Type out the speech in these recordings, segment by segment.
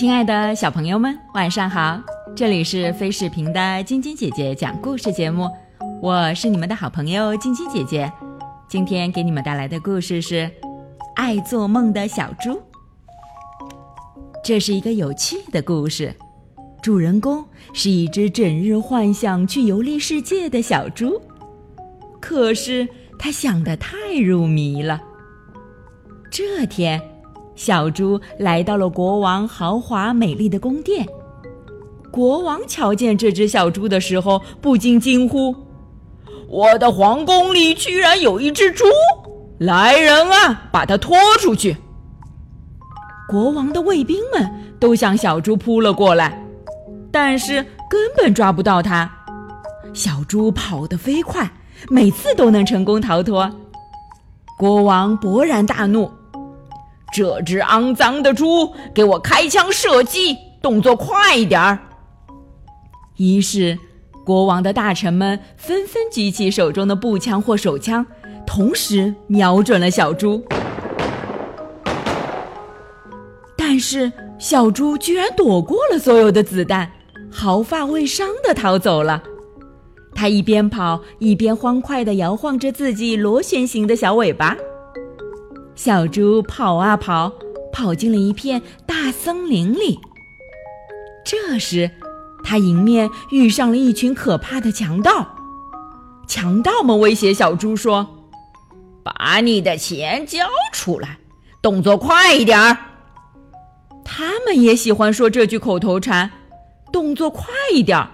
亲爱的小朋友们，晚上好！这里是飞视频的晶晶姐姐讲故事节目，我是你们的好朋友晶晶姐姐。今天给你们带来的故事是《爱做梦的小猪》。这是一个有趣的故事，主人公是一只整日幻想去游历世界的小猪，可是他想的太入迷了。这天。小猪来到了国王豪华美丽的宫殿。国王瞧见这只小猪的时候，不禁惊呼：“我的皇宫里居然有一只猪！来人啊，把它拖出去！”国王的卫兵们都向小猪扑了过来，但是根本抓不到它。小猪跑得飞快，每次都能成功逃脱。国王勃然大怒。这只肮脏的猪，给我开枪射击，动作快一点儿！于是，国王的大臣们纷纷举起手中的步枪或手枪，同时瞄准了小猪。但是，小猪居然躲过了所有的子弹，毫发未伤地逃走了。它一边跑，一边欢快地摇晃着自己螺旋形的小尾巴。小猪跑啊跑，跑进了一片大森林里。这时，他迎面遇上了一群可怕的强盗。强盗们威胁小猪说：“把你的钱交出来，动作快一点儿。”他们也喜欢说这句口头禅：“动作快一点儿。”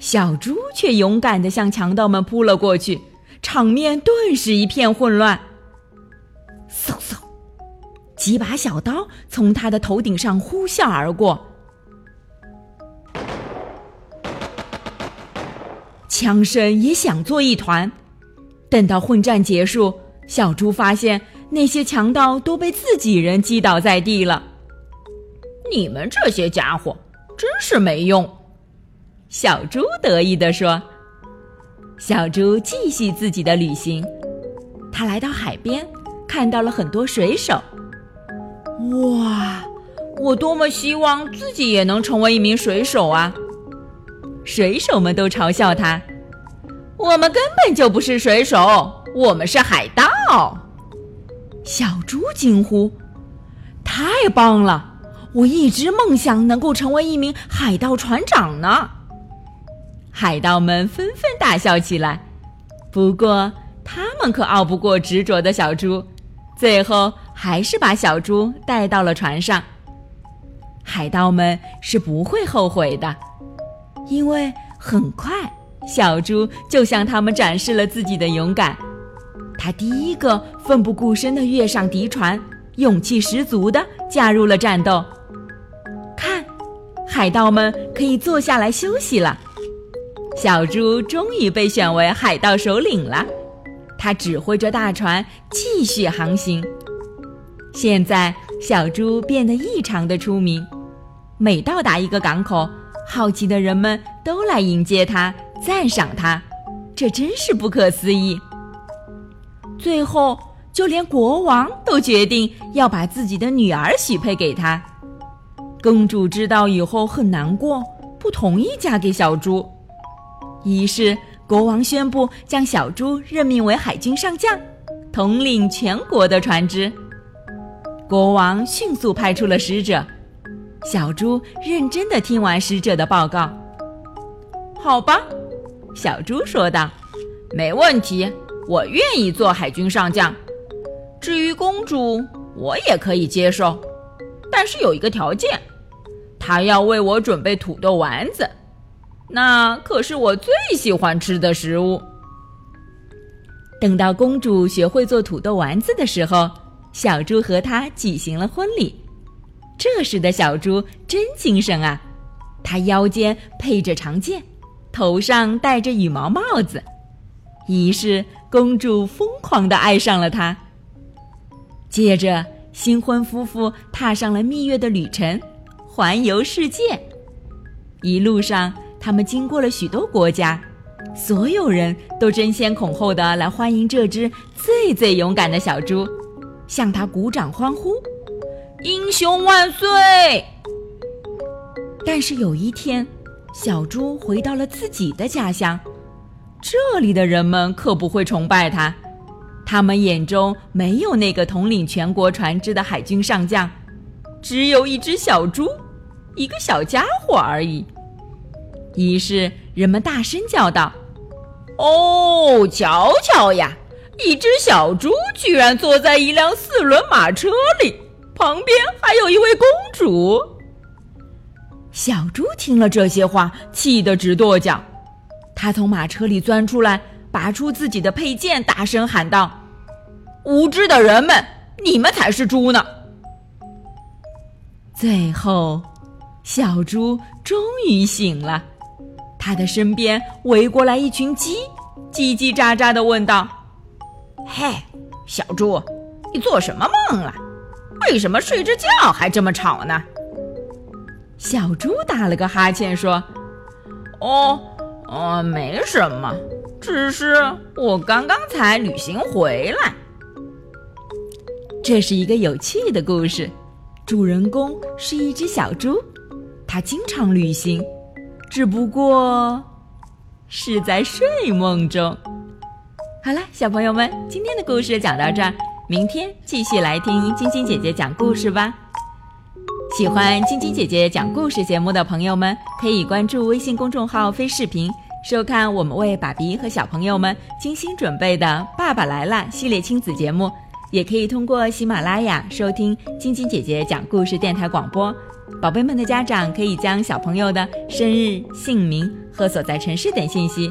小猪却勇敢地向强盗们扑了过去，场面顿时一片混乱。几把小刀从他的头顶上呼啸而过，枪声也响作一团。等到混战结束，小猪发现那些强盗都被自己人击倒在地了。你们这些家伙真是没用，小猪得意地说。小猪继续自己的旅行，他来到海边。看到了很多水手，哇！我多么希望自己也能成为一名水手啊！水手们都嘲笑他：“我们根本就不是水手，我们是海盗。”小猪惊呼：“太棒了！我一直梦想能够成为一名海盗船长呢！”海盗们纷纷大笑起来，不过他们可拗不过执着的小猪。最后还是把小猪带到了船上。海盗们是不会后悔的，因为很快小猪就向他们展示了自己的勇敢。他第一个奋不顾身地跃上敌船，勇气十足地加入了战斗。看，海盗们可以坐下来休息了。小猪终于被选为海盗首领了。他指挥着大船继续航行。现在，小猪变得异常的出名。每到达一个港口，好奇的人们都来迎接他，赞赏他。这真是不可思议。最后，就连国王都决定要把自己的女儿许配给他。公主知道以后很难过，不同意嫁给小猪。于是。国王宣布将小猪任命为海军上将，统领全国的船只。国王迅速派出了使者，小猪认真的听完使者的报告。好吧，小猪说道：“没问题，我愿意做海军上将。至于公主，我也可以接受，但是有一个条件，她要为我准备土豆丸子。”那可是我最喜欢吃的食物。等到公主学会做土豆丸子的时候，小猪和她举行了婚礼。这时的小猪真精神啊，它腰间配着长剑，头上戴着羽毛帽子。于是公主疯狂的爱上了他。接着，新婚夫妇踏上了蜜月的旅程，环游世界。一路上。他们经过了许多国家，所有人都争先恐后的来欢迎这只最最勇敢的小猪，向他鼓掌欢呼：“英雄万岁！但是有一天，小猪回到了自己的家乡，这里的人们可不会崇拜他，他们眼中没有那个统领全国船只的海军上将，只有一只小猪，一个小家伙而已。于是人们大声叫道：“哦，瞧瞧呀，一只小猪居然坐在一辆四轮马车里，旁边还有一位公主。”小猪听了这些话，气得直跺脚。他从马车里钻出来，拔出自己的佩剑，大声喊道：“无知的人们，你们才是猪呢！”最后，小猪终于醒了。他的身边围过来一群鸡，叽叽喳喳地问道：“嘿，小猪，你做什么梦了？为什么睡着觉还这么吵呢？”小猪打了个哈欠说：“哦，哦，没什么，只是我刚刚才旅行回来。”这是一个有趣的故事，主人公是一只小猪，它经常旅行，只不过是在睡梦中。好了，小朋友们，今天的故事讲到这儿，明天继续来听晶晶姐姐讲故事吧。喜欢晶晶姐姐讲故事节目的朋友们，可以关注微信公众号“飞视频”，收看我们为爸比和小朋友们精心准备的《爸爸来了》系列亲子节目。也可以通过喜马拉雅收听晶晶姐姐讲故事电台广播。宝贝们的家长可以将小朋友的生日、姓名和所在城市等信息，